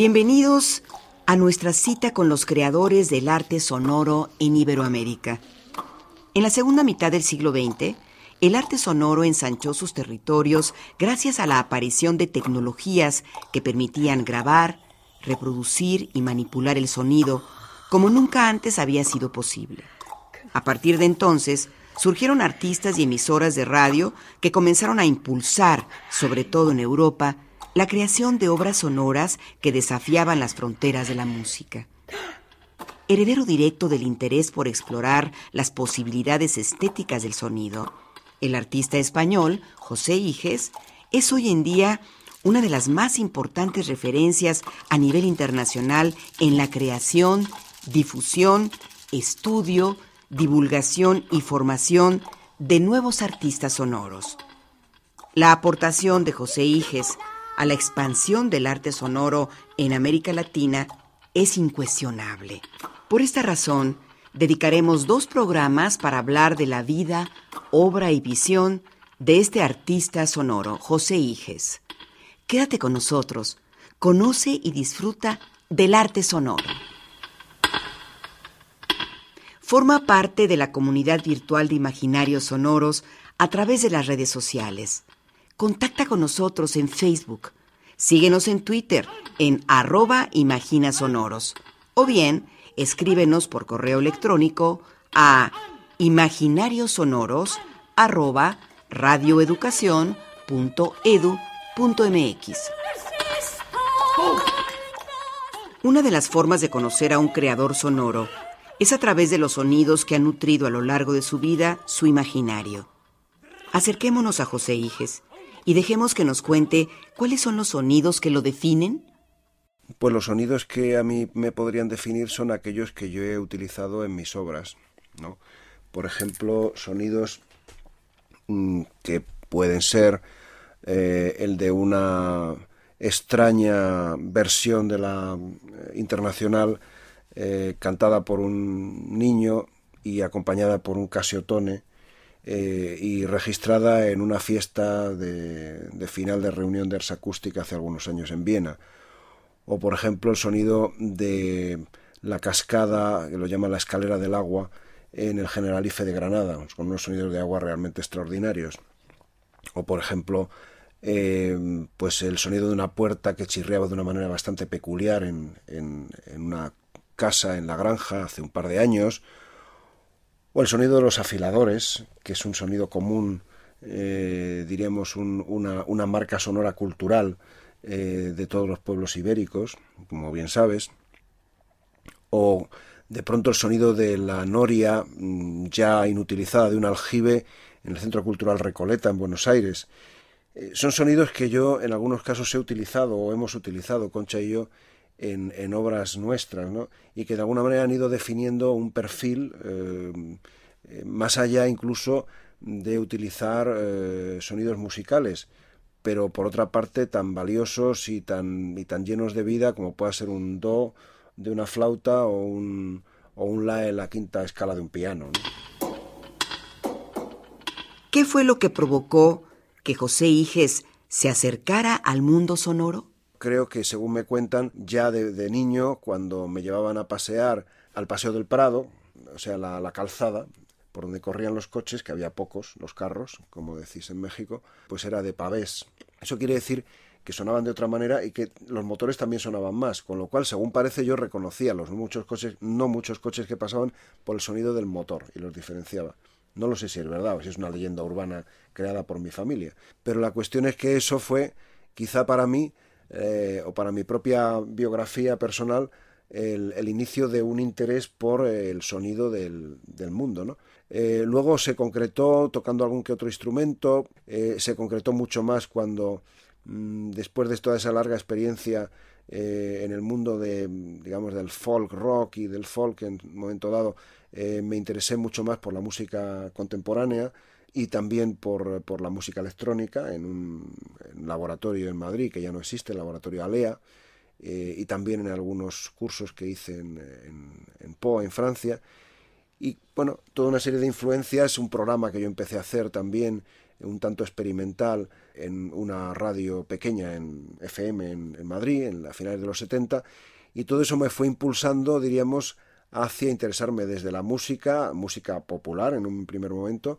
Bienvenidos a nuestra cita con los creadores del arte sonoro en Iberoamérica. En la segunda mitad del siglo XX, el arte sonoro ensanchó sus territorios gracias a la aparición de tecnologías que permitían grabar, reproducir y manipular el sonido como nunca antes había sido posible. A partir de entonces, surgieron artistas y emisoras de radio que comenzaron a impulsar, sobre todo en Europa, la creación de obras sonoras que desafiaban las fronteras de la música. Heredero directo del interés por explorar las posibilidades estéticas del sonido, el artista español, José Iges, es hoy en día una de las más importantes referencias a nivel internacional en la creación, difusión, estudio, divulgación y formación de nuevos artistas sonoros. La aportación de José Iges a la expansión del arte sonoro en América Latina es incuestionable. Por esta razón, dedicaremos dos programas para hablar de la vida, obra y visión de este artista sonoro, José Iges. Quédate con nosotros, conoce y disfruta del arte sonoro. Forma parte de la comunidad virtual de imaginarios sonoros a través de las redes sociales. Contacta con nosotros en Facebook. Síguenos en Twitter en arroba imaginasonoros. O bien, escríbenos por correo electrónico a imaginariosonoros arroba. Una de las formas de conocer a un creador sonoro es a través de los sonidos que ha nutrido a lo largo de su vida su imaginario. Acerquémonos a José Iges y dejemos que nos cuente cuáles son los sonidos que lo definen. Pues los sonidos que a mí me podrían definir son aquellos que yo he utilizado en mis obras, ¿no? Por ejemplo, sonidos mm, que pueden ser eh, el de una extraña versión de la eh, internacional eh, cantada por un niño y acompañada por un casiotone eh, y registrada en una fiesta de, final de reunión de Ars Acústica hace algunos años en Viena. O, por ejemplo, el sonido de la cascada, que lo llama la escalera del agua, en el Generalife de Granada, con unos sonidos de agua realmente extraordinarios. O, por ejemplo, eh, pues el sonido de una puerta que chirriaba de una manera bastante peculiar en, en una casa en la granja hace un par de años, o el sonido de los afiladores, que es un sonido común, eh, diríamos, una, marca sonora cultural eh, de todos los pueblos ibéricos, como bien sabes, o de pronto el sonido de la noria mm, ya inutilizada de un aljibe en el Centro Cultural Recoleta, en Buenos Aires. Eh, son sonidos que yo en algunos casos he utilizado o hemos utilizado, Concha y yo, en, obras nuestras, ¿no? y que de alguna manera han ido definiendo un perfil eh, eh, más allá incluso de utilizar eh, sonidos musicales, pero por otra parte tan valiosos y tan, y tan llenos de vida como pueda ser un do de una flauta o un, o un la en la quinta escala de un piano. ¿Qué fue lo que provocó que José Iges se acercara al mundo sonoro? Creo que según me cuentan, ya de, niño, cuando me llevaban a pasear al Paseo del Prado, o sea, la, calzada, por donde corrían los coches, que había pocos, los carros, como decís en México, pues era de pavés. Eso quiere decir que sonaban de otra manera y que los motores también sonaban más, con lo cual, según parece, yo reconocía los muchos coches, no muchos coches que pasaban por el sonido del motor y los diferenciaba. No lo sé si es verdad o si es una leyenda urbana creada por mi familia, pero la cuestión es que eso fue, quizá para mí, eh, o para mi propia biografía personal, el, inicio de un interés por el sonido del, mundo. ¿no? Eh, luego se concretó tocando algún que otro instrumento, eh, se concretó mucho más cuando, mm, después de toda esa larga experiencia eh, en el mundo de, digamos, del folk rock y del folk en un momento dado, me interesé mucho más por la música contemporánea y también por, por la música electrónica en un, laboratorio en Madrid que ya no existe, el laboratorio Alea, eh, y también en algunos cursos que hice en, en, Po, en Francia. Y bueno, toda una serie de influencias, un programa que yo empecé a hacer también, un tanto experimental, en una radio pequeña en FM en, en Madrid, en la finales de los 70, y todo eso me fue impulsando, diríamos, hacia interesarme desde la música, música popular en un primer momento,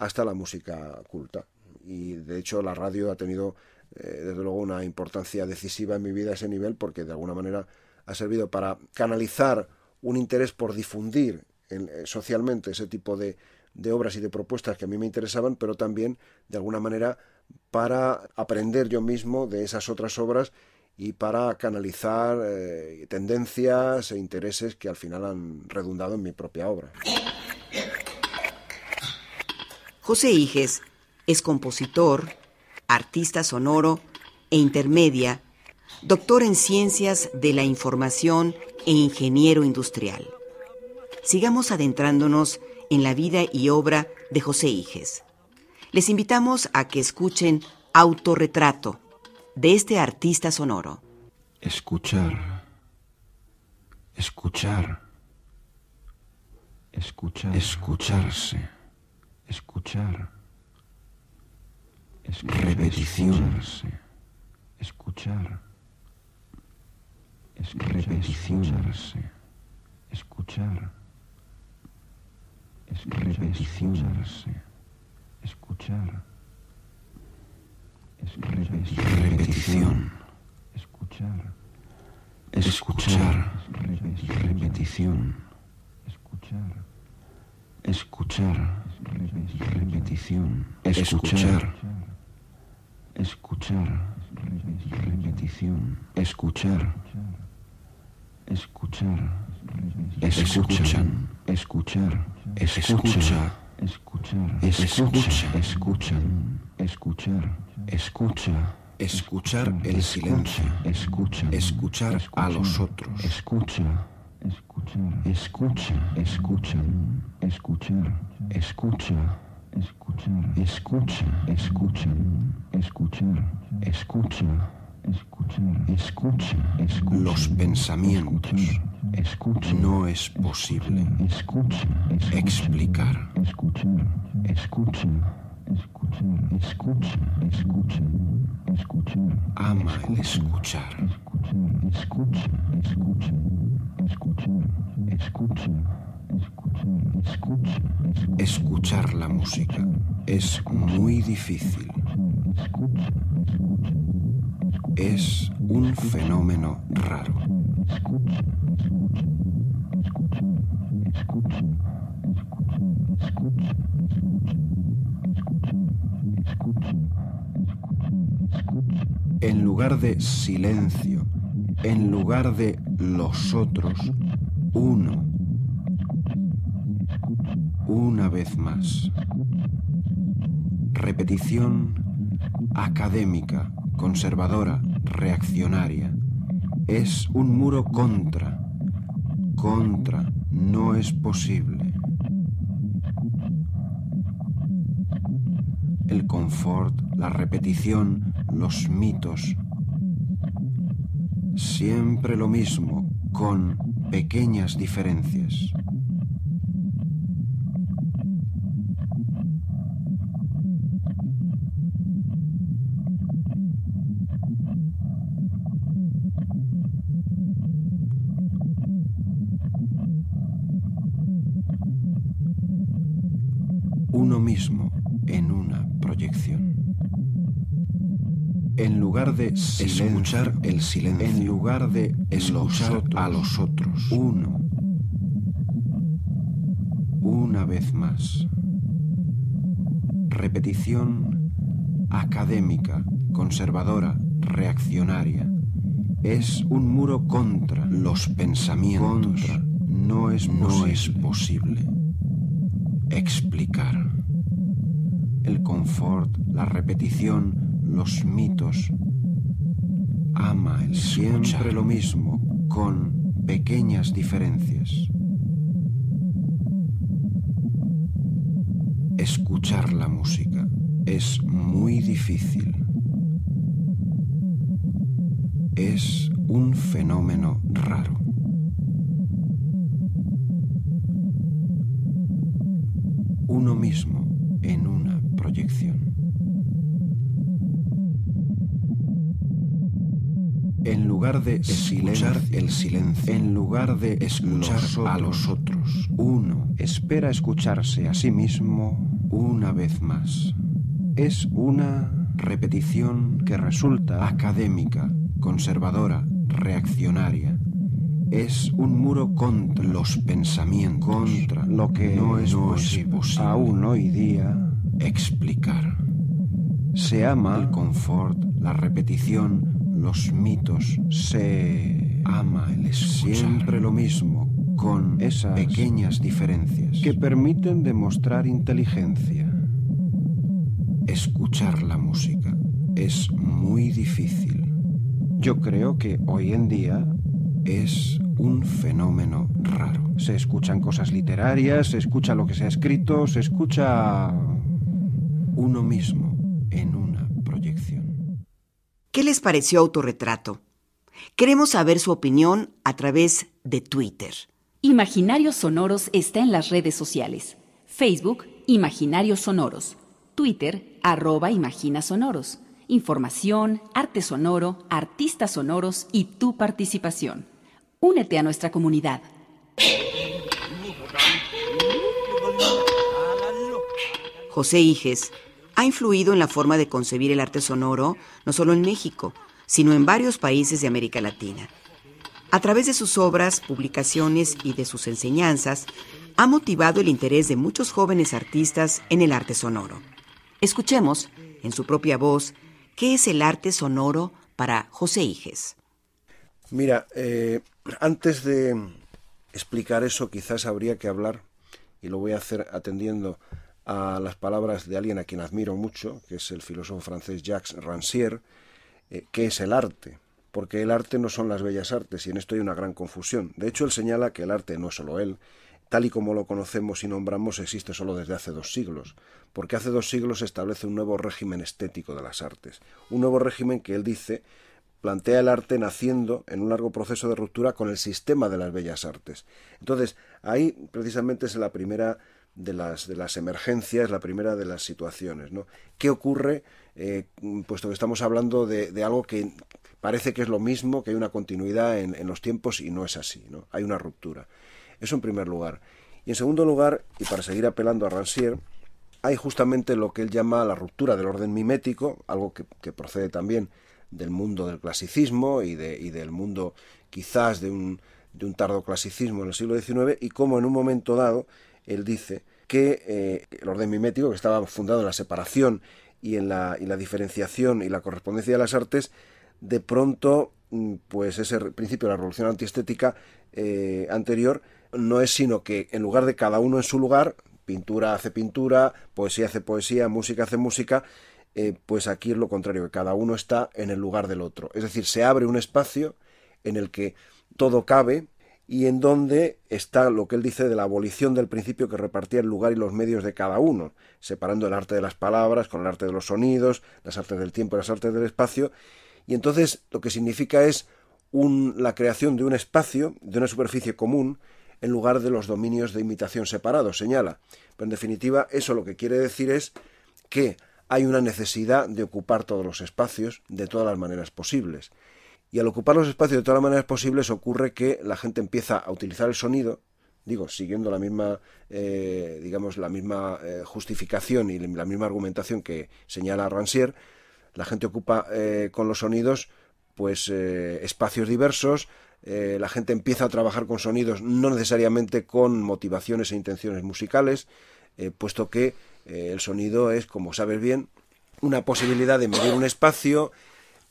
hasta la música culta. Y de hecho la radio ha tenido eh, desde luego una importancia decisiva en mi vida a ese nivel porque de alguna manera ha servido para canalizar un interés por difundir eh, socialmente ese tipo de, obras y de propuestas que a mí me interesaban, pero también de alguna manera para aprender yo mismo de esas otras obras y para canalizar eh, tendencias e intereses que al final han redundado en mi propia obra. José Iges es compositor, artista sonoro e intermedia, doctor en ciencias de la información e ingeniero industrial. Sigamos adentrándonos en la vida y obra de José Iges. Les invitamos a que escuchen Autorretrato de este artista sonoro. Escuchar, escuchar, escuchar, escucharse escuchar, repetición, escuchar, repetición, escuchar, repetición, escuchar, repetición, escuchar, escuchar, repetición, escuchar. Escuchar, repetición, escuchar, escuchar, repetición, escuchar, escuchar, escuchan, escuchar, escucha, escuchar, escucha, escuchan, escuchar, escucha. Escuchar el silencio, escucha, escuchar a los otros, escucha, escuchar, escucha, escuchan, escuchar, escucha, escuchar, escucha, escuchan, escuchar, escucha, escuchar, escucha, escucha, los pensamientos. Escucha, no es posible escucha, explicar. Escuchar, escucha, escuchar, escucha, escucha, escuchar. Ama el escuchar. Escuchar, escucha, escucha, escuchar, escucha, escuchar, escucha. Escuchar la música es muy difícil. Es un fenómeno raro. Escucha, escucha, escucha, escucha, escucha, En lugar de silencio, en lugar de los otros, uno. Una vez más. Repetición académica, conservadora, reaccionaria. Es un muro contra. Contra. No es posible. La repetición, los mitos. Siempre lo mismo, con pequeñas diferencias. Uno mismo En lugar de escuchar el silencio, en lugar de escuchar a los otros, uno, una vez más. Repetición académica, conservadora, reaccionaria. Es un muro contra los pensamientos. No es, no es posible. Explicar. El confort, la repetición, los mitos. Ama el siempre lo mismo, con pequeñas diferencias. Escuchar la música es muy difícil. Es un fenómeno raro. Uno mismo en una proyección. En lugar de escuchar el silencio, en lugar de escuchar a los otros, uno espera escucharse a sí mismo una vez más. Es una repetición que resulta académica, conservadora, reaccionaria. Es un muro contra los pensamientos, contra lo que no es, posible, aún hoy día explicar. Se ama el confort, la repetición, los mitos, se ama el escuchar. Siempre lo mismo, con esas pequeñas diferencias que permiten demostrar inteligencia. Escuchar la música es muy difícil. Yo creo que hoy en día es un fenómeno raro. Se escuchan cosas literarias, se escucha lo que se ha escrito, se escucha uno mismo en una proyección. ¿Qué les pareció autorretrato? Queremos saber su opinión a través de Twitter. Imaginarios Sonoros está en las redes sociales. Facebook, Imaginarios Sonoros. Twitter, arroba Imagina Sonoros. Información, arte sonoro, artistas sonoros y tu participación. Únete a nuestra comunidad. José Iges ha influido en la forma de concebir el arte sonoro no solo en México, sino en varios países de América Latina. A través de sus obras, publicaciones y de sus enseñanzas, ha motivado el interés de muchos jóvenes artistas en el arte sonoro. Escuchemos, en su propia voz, qué es el arte sonoro para José Iges. Mira, eh, antes de explicar eso, quizás habría que hablar, y lo voy a hacer atendiendo a las palabras de alguien a quien admiro mucho, que es el filósofo francés Jacques Rancière, eh, qué es el arte. Porque el arte no son las bellas artes, y en esto hay una gran confusión. De hecho, él señala que el arte no es solo él, tal y como lo conocemos y nombramos, existe solo desde hace dos siglos, porque hace dos siglos se establece un nuevo régimen estético de las artes, un nuevo régimen que él dice plantea el arte naciendo en un largo proceso de ruptura con el sistema de las bellas artes. Entonces, ahí precisamente es la primera de las, de las emergencias, la primera de las situaciones. ¿no? ¿Qué ocurre, eh, puesto que estamos hablando de, de, algo que parece que es lo mismo, que hay una continuidad en, en los tiempos y no es así, ¿no? hay una ruptura? Eso en primer lugar. Y en segundo lugar, y para seguir apelando a Rancière, hay justamente lo que él llama la ruptura del orden mimético, algo que, que procede también del mundo del clasicismo y, de, y del mundo quizás de un, de un tardo clasicismo en el siglo XIX, y cómo en un momento dado él dice que eh, el orden mimético, que estaba fundado en la separación y en la, y la diferenciación y la correspondencia de las artes, de pronto, mm, pues ese principio de la revolución antiestética eh, anterior no es sino que en lugar de cada uno en su lugar, pintura hace pintura, poesía hace poesía, música hace música, eh, pues aquí es lo contrario, que cada uno está en el lugar del otro. Es decir, se abre un espacio en el que todo cabe y en donde está lo que él dice de la abolición del principio que repartía el lugar y los medios de cada uno, separando el arte de las palabras con el arte de los sonidos, las artes del tiempo y las artes del espacio, y entonces lo que significa es la creación de un espacio, de una superficie común, en lugar de los dominios de imitación separados, señala. Pero en definitiva, eso lo que quiere decir es que hay una necesidad de ocupar todos los espacios de todas las maneras posibles. Y al ocupar los espacios de todas las maneras posibles ocurre que la gente empieza a utilizar el sonido, digo, siguiendo la misma, eh, digamos, la misma eh, justificación y la misma argumentación que señala Rancière, la gente ocupa eh, con los sonidos pues espacios diversos, eh, la gente empieza a trabajar con sonidos no necesariamente con motivaciones e intenciones musicales, eh, puesto que eh, el sonido es, como sabes bien, una posibilidad de medir un espacio,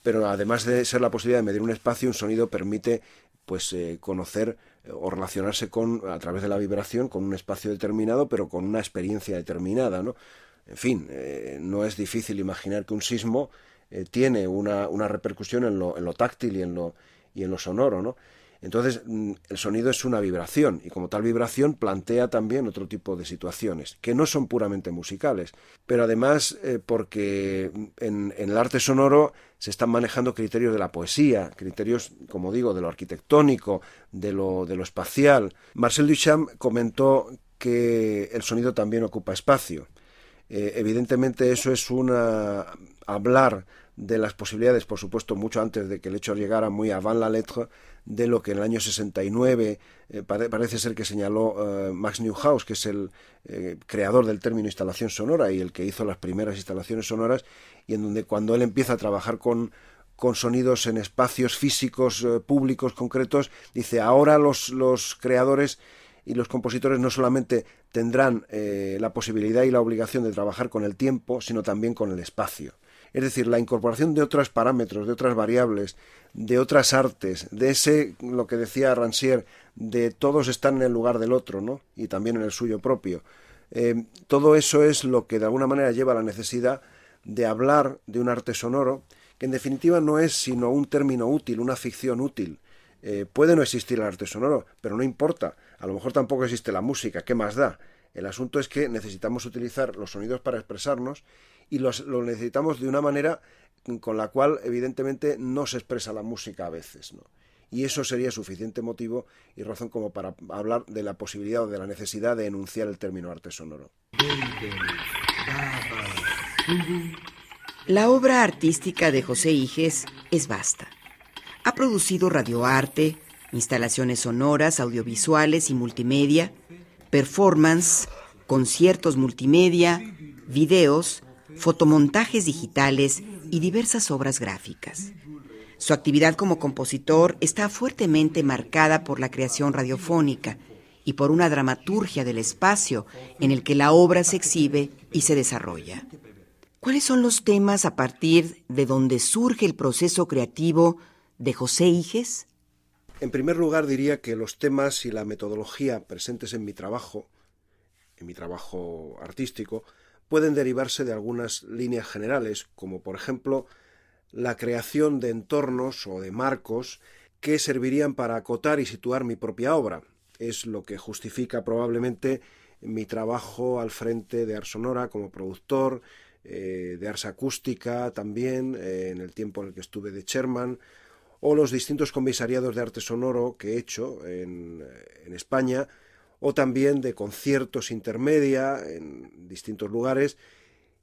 pero además de ser la posibilidad de medir un espacio, un sonido permite pues eh, conocer eh, o relacionarse con a través de la vibración con un espacio determinado, pero con una experiencia determinada, ¿no? En fin, eh, no es difícil imaginar que un sismo tiene una, una repercusión en lo, en lo táctil y en lo, y en lo sonoro, ¿no? Entonces, mm, el sonido es una vibración y como tal vibración plantea también otro tipo de situaciones, que no son puramente musicales, pero además eh, porque en, el arte sonoro se están manejando criterios de la poesía, criterios, como digo, de lo arquitectónico, de lo, de lo espacial. Marcel Duchamp comentó que el sonido también ocupa espacio. Eh, evidentemente eso es una hablar de las posibilidades, por supuesto, mucho antes de que el hecho llegara muy avant la lettre, de lo que en el año 69 eh, parece ser que señaló eh, Max Newhouse, que es el eh, creador del término instalación sonora y el que hizo las primeras instalaciones sonoras, y en donde cuando él empieza a trabajar con, con sonidos en espacios físicos públicos concretos, dice, ahora los, los creadores y los compositores no solamente tendrán la posibilidad y la obligación de trabajar con el tiempo, sino también con el espacio. Es decir, la incorporación de otros parámetros, de otras variables, de otras artes, de ese, lo que decía Rancière, de todos están en el lugar del otro, ¿no? Y también en el suyo propio. Eh, todo eso es lo que de alguna manera lleva a la necesidad de hablar de un arte sonoro, que en definitiva no es sino un término útil, una ficción útil. Eh, puede no existir el arte sonoro, pero no importa. A lo mejor tampoco existe la música, ¿qué más da? El asunto es que necesitamos utilizar los sonidos para expresarnos y los, lo necesitamos de una manera con la cual evidentemente no se expresa la música a veces, ¿no? Y eso sería suficiente motivo y razón como para hablar de la posibilidad o de la necesidad de enunciar el término arte sonoro. La obra artística de José Iges es vasta. Ha producido radioarte, instalaciones sonoras, audiovisuales y multimedia, performance, conciertos multimedia, videos, fotomontajes digitales y diversas obras gráficas. Su actividad como compositor está fuertemente marcada por la creación radiofónica y por una dramaturgia del espacio en el que la obra se exhibe y se desarrolla. ¿Cuáles son los temas a partir de donde surge el proceso creativo de José Iges? En primer lugar diría que los temas y la metodología presentes en mi trabajo, en mi trabajo artístico, pueden derivarse de algunas líneas generales, como por ejemplo la creación de entornos o de marcos que servirían para acotar y situar mi propia obra. Es lo que justifica probablemente mi trabajo al frente de Ars Sonora como productor, eh, de Ars Acústica también, eh, en el tiempo en el que estuve de Sherman, o los distintos comisariados de arte sonoro que he hecho en, en España, o también de conciertos intermedia en distintos lugares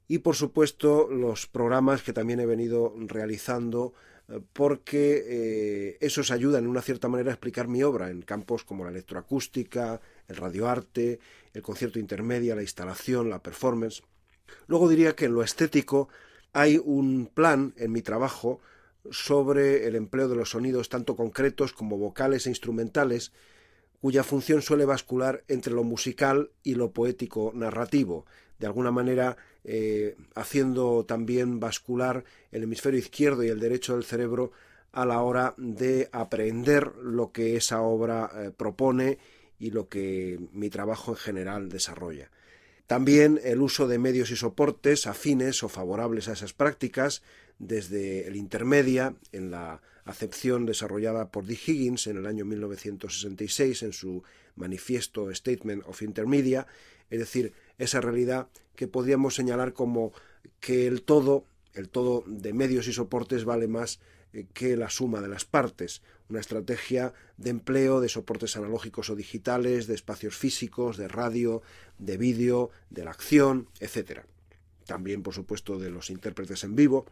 y por supuesto los programas que también he venido realizando eh, porque eh, esos ayudan en una cierta manera a explicar mi obra en campos como la electroacústica, el radioarte, el concierto intermedia, la instalación, la performance. Luego diría que en lo estético hay un plan en mi trabajo sobre el empleo de los sonidos tanto concretos como vocales e instrumentales cuya función suele bascular entre lo musical y lo poético narrativo, de alguna manera eh, haciendo también bascular el hemisferio izquierdo y el derecho del cerebro a la hora de aprender lo que esa obra eh, propone y lo que mi trabajo en general desarrolla. También el uso de medios y soportes afines o favorables a esas prácticas, desde el intermedia en la acepción desarrollada por Dick Higgins en el año 1966 en su manifiesto Statement of Intermedia, es decir, esa realidad que podríamos señalar como que el todo, el todo de medios y soportes vale más que la suma de las partes, una estrategia de empleo de soportes analógicos o digitales, de espacios físicos, de radio, de vídeo, de la acción, etc. También, por supuesto, de los intérpretes en vivo.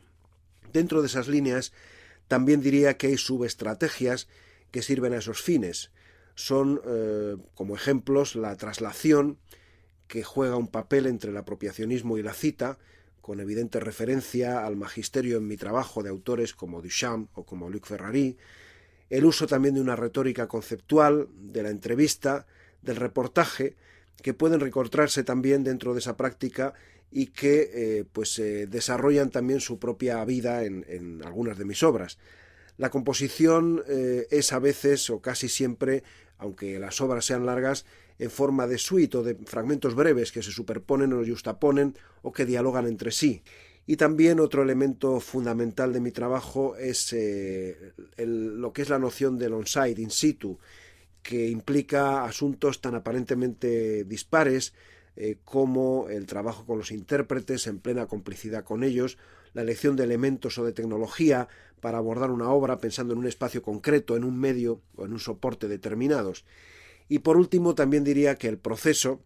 Dentro de esas líneas también diría que hay subestrategias que sirven a esos fines. Son, eh, como ejemplos, la traslación, que juega un papel entre el apropiacionismo y la cita, con evidente referencia al magisterio en mi trabajo de autores como Duchamp o como Luc Ferrari, el uso también de una retórica conceptual, de la entrevista, del reportaje, que pueden recortarse también dentro de esa práctica y que eh, pues eh, desarrollan también su propia vida en, algunas de mis obras. La composición eh, es a veces o casi siempre, aunque las obras sean largas, en forma de suite o de fragmentos breves que se superponen o justaponen o que dialogan entre sí. Y también otro elemento fundamental de mi trabajo es eh, lo que es la noción del on-site, in situ, que implica asuntos tan aparentemente dispares eh, como el trabajo con los intérpretes en plena complicidad con ellos, la elección de elementos o de tecnología para abordar una obra pensando en un espacio concreto, en un medio o en un soporte determinados. Y por último, también diría que el proceso,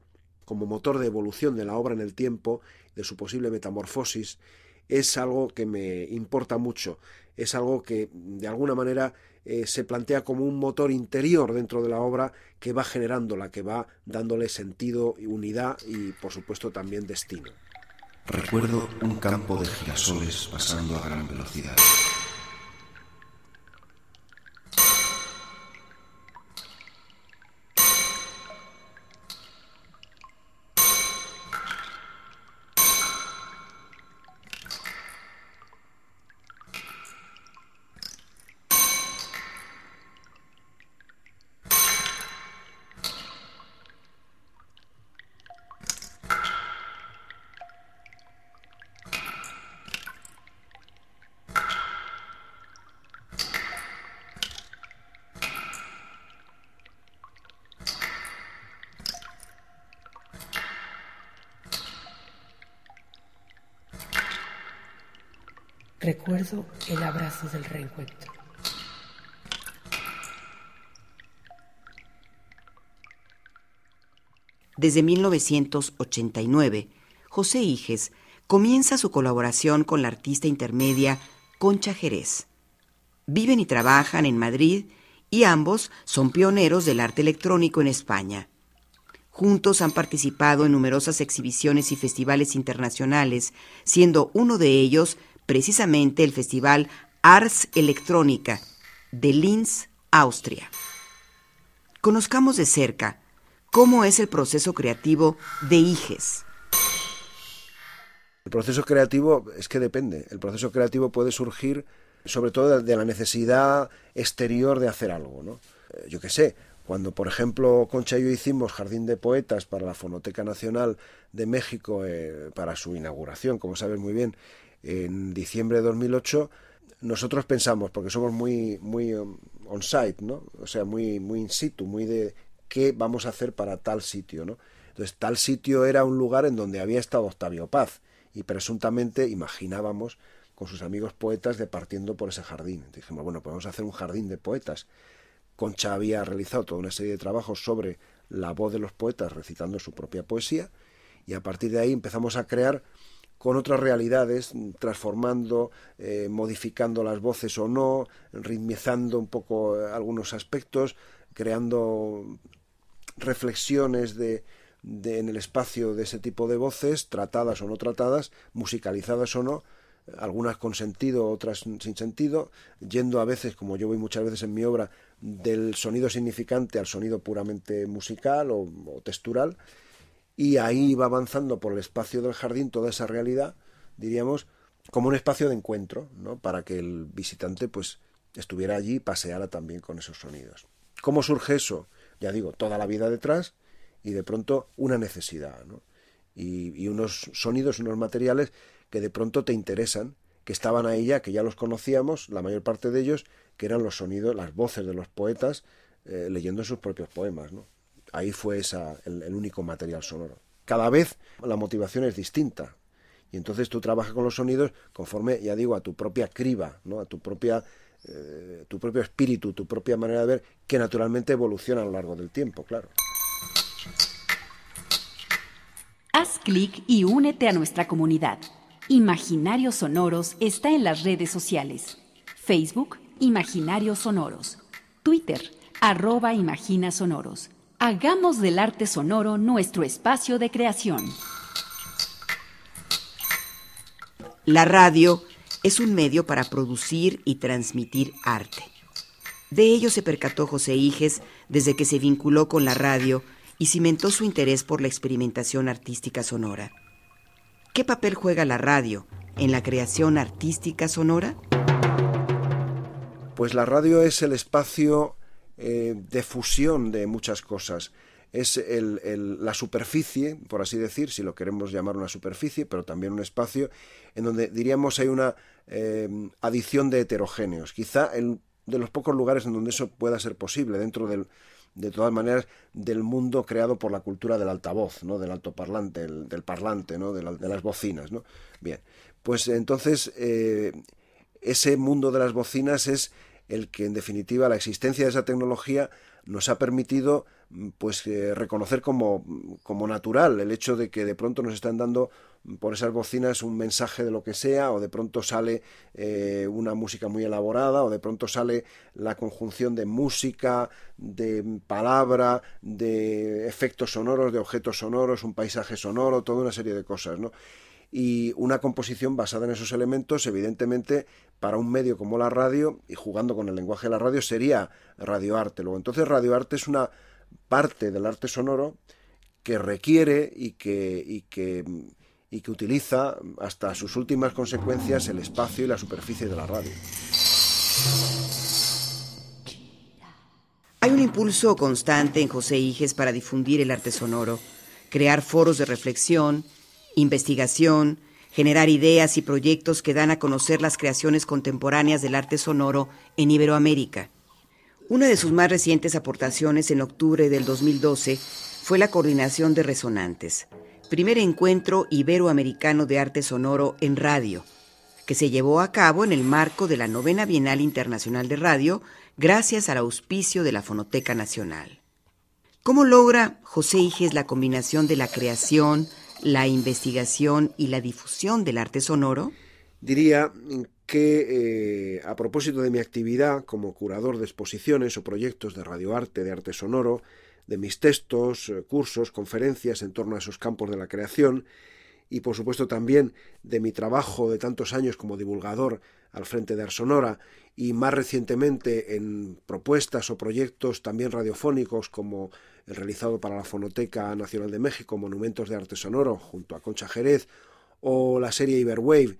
como motor de evolución de la obra en el tiempo, de su posible metamorfosis, es algo que me importa mucho, es algo que de alguna manera eh, se plantea como un motor interior dentro de la obra que va generándola, que va dándole sentido, unidad y por supuesto también destino. Recuerdo un campo de girasoles pasando a gran velocidad. El abrazo del reencuentro. Desde 1989, José Iges comienza su colaboración con la artista intermedia Concha Jerez. Viven y trabajan en Madrid y ambos son pioneros del arte electrónico en España. Juntos han participado en numerosas exhibiciones y festivales internacionales, siendo uno de ellos precisamente el festival Ars Electrónica de Linz, Austria. Conozcamos de cerca cómo es el proceso creativo de IGES. El proceso creativo es que depende. El proceso creativo puede surgir sobre todo de la necesidad exterior de hacer algo, ¿no? Eh, Yo qué sé, cuando por ejemplo Concha y yo hicimos Jardín de Poetas para la Fonoteca Nacional de México eh, para su inauguración, como sabes muy bien, en diciembre de 2008, nosotros pensamos, porque somos muy, muy um, on-site, ¿no? O sea, muy, muy in situ, muy de qué vamos a hacer para tal sitio, ¿no? Entonces, tal sitio era un lugar en donde había estado Octavio Paz y presuntamente imaginábamos con sus amigos poetas departiendo por ese jardín. Entonces, dijimos, bueno, podemos hacer un jardín de poetas. Concha había realizado toda una serie de trabajos sobre la voz de los poetas recitando su propia poesía y a partir de ahí empezamos a crear con otras realidades, transformando, eh, modificando las voces o no, ritmizando un poco eh, algunos aspectos, creando reflexiones de, de, en el espacio de ese tipo de voces, tratadas o no tratadas, musicalizadas o no, algunas con sentido, otras sin sentido, yendo a veces, como yo voy muchas veces en mi obra, del sonido significante al sonido puramente musical o, o textural, y ahí va avanzando por el espacio del jardín toda esa realidad, diríamos, como un espacio de encuentro, ¿no? Para que el visitante, pues, estuviera allí y paseara también con esos sonidos. ¿Cómo surge eso? Ya digo, toda la vida detrás y de pronto una necesidad, ¿no? Y, y unos sonidos, unos materiales que de pronto te interesan, que estaban ahí ya, que ya los conocíamos, la mayor parte de ellos, que eran los sonidos, las voces de los poetas eh, leyendo sus propios poemas, ¿no? Ahí fue esa, el, único material sonoro. Cada vez la motivación es distinta. Y entonces tú trabajas con los sonidos conforme, ya digo, a tu propia criba, ¿no? a tu propia eh, tu propio espíritu, tu propia manera de ver, que naturalmente evoluciona a lo largo del tiempo, claro. Haz clic y únete a nuestra comunidad. Imaginarios Sonoros está en las redes sociales. Facebook, Imaginarios Sonoros. Twitter, arroba Imagina Sonoros. Hagamos del arte sonoro nuestro espacio de creación. La radio es un medio para producir y transmitir arte. De ello se percató José Iges desde que se vinculó con la radio y cimentó su interés por la experimentación artística sonora. ¿Qué papel juega la radio en la creación artística sonora? Pues la radio es el espacio eh, de fusión de muchas cosas. Es la superficie, por así decir, si lo queremos llamar una superficie, pero también un espacio en donde diríamos hay una eh, adición de heterogéneos. Quizá en de los pocos lugares en donde eso pueda ser posible, dentro del, de todas maneras, del mundo creado por la cultura del altavoz, ¿no? del altoparlante, del parlante, ¿no? de, las bocinas. ¿no? Bien, pues entonces eh, ese mundo de las bocinas es el que en definitiva la existencia de esa tecnología nos ha permitido pues eh, reconocer como, como, natural el hecho de que de pronto nos están dando por esas bocinas un mensaje de lo que sea o de pronto sale eh, una música muy elaborada o de pronto sale la conjunción de música, de palabra, de efectos sonoros, de objetos sonoros, un paisaje sonoro, toda una serie de cosas, ¿no? y una composición basada en esos elementos, evidentemente, para un medio como la radio, y jugando con el lenguaje de la radio, sería radioarte. Luego, entonces, radioarte es una parte del arte sonoro que requiere y que, y que, y que utiliza hasta sus últimas consecuencias el espacio y la superficie de la radio. Hay un impulso constante en José Iges para difundir el arte sonoro, crear foros de reflexión, investigación, generar ideas y proyectos que dan a conocer las creaciones contemporáneas del arte sonoro en Iberoamérica. Una de sus más recientes aportaciones en octubre del 2012 fue la coordinación de Resonantes, primer encuentro iberoamericano de arte sonoro en radio, que se llevó a cabo en el marco de la novena Bienal Internacional de Radio gracias al auspicio de la Fonoteca Nacional. ¿Cómo logra José Iges la combinación de la creación, la investigación y la difusión del arte sonoro? Diría que eh, a propósito de mi actividad como curador de exposiciones o proyectos de radioarte, de arte sonoro, de mis textos, eh, cursos, conferencias en torno a esos campos de la creación, y por supuesto también de mi trabajo de tantos años como divulgador al frente de Arsonora y más recientemente en propuestas o proyectos también radiofónicos como realizado para la Fonoteca Nacional de México, Monumentos de Arte Sonoro, junto a Concha Jerez, o la serie Iberwave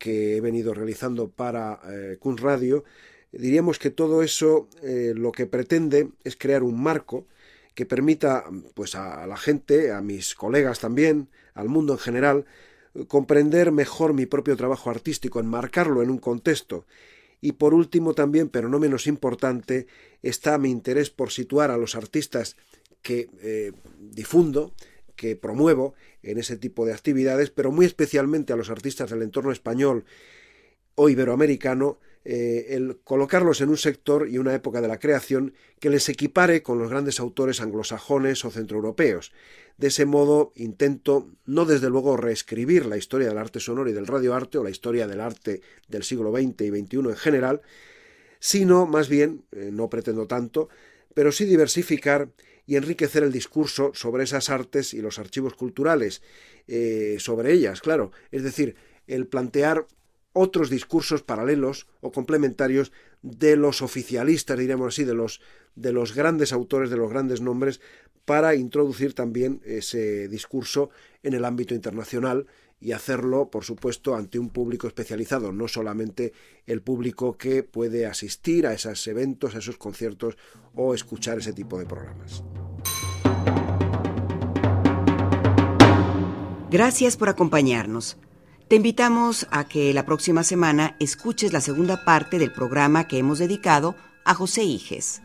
que he venido realizando para eh, Kunz Radio, diríamos que todo eso eh, lo que pretende es crear un marco que permita pues a la gente, a mis colegas también, al mundo en general, comprender mejor mi propio trabajo artístico, enmarcarlo en un contexto. Y por último también, pero no menos importante, está mi interés por situar a los artistas que eh, difundo, que promuevo en ese tipo de actividades, pero muy especialmente a los artistas del entorno español o iberoamericano, eh, el colocarlos en un sector y una época de la creación que les equipare con los grandes autores anglosajones o centroeuropeos. De ese modo intento, no desde luego reescribir la historia del arte sonoro y del radioarte o la historia del arte del siglo XX y XXI en general, sino más bien, eh, no pretendo tanto, pero sí diversificar y enriquecer el discurso sobre esas artes y los archivos culturales, eh, sobre ellas, claro, es decir, el plantear otros discursos paralelos o complementarios de los oficialistas, diríamos así, de los, de los grandes autores, de los grandes nombres, para introducir también ese discurso en el ámbito internacional y hacerlo, por supuesto, ante un público especializado, no solamente el público que puede asistir a esos eventos, a esos conciertos o escuchar ese tipo de programas. Gracias por acompañarnos. Te invitamos a que la próxima semana escuches la segunda parte del programa que hemos dedicado a José Iges.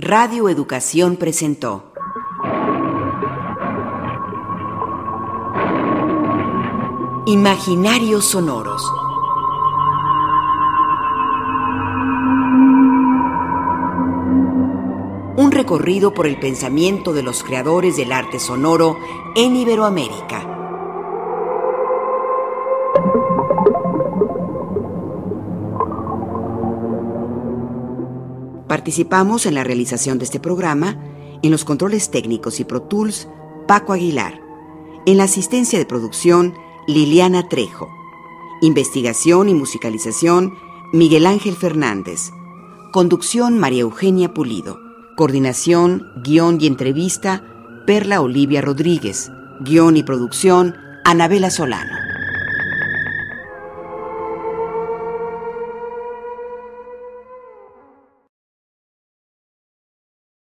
Radio Educación presentó Imaginarios Sonoros. Un recorrido por el pensamiento de los creadores del arte sonoro en Iberoamérica. Participamos en la realización de este programa en los controles técnicos y Pro Tools Paco Aguilar, en la asistencia de producción Liliana Trejo, investigación y musicalización Miguel Ángel Fernández, Conducción María Eugenia Pulido. Coordinación, guion y entrevista Perla Olivia Rodríguez. Guión y producción Anabela Solano.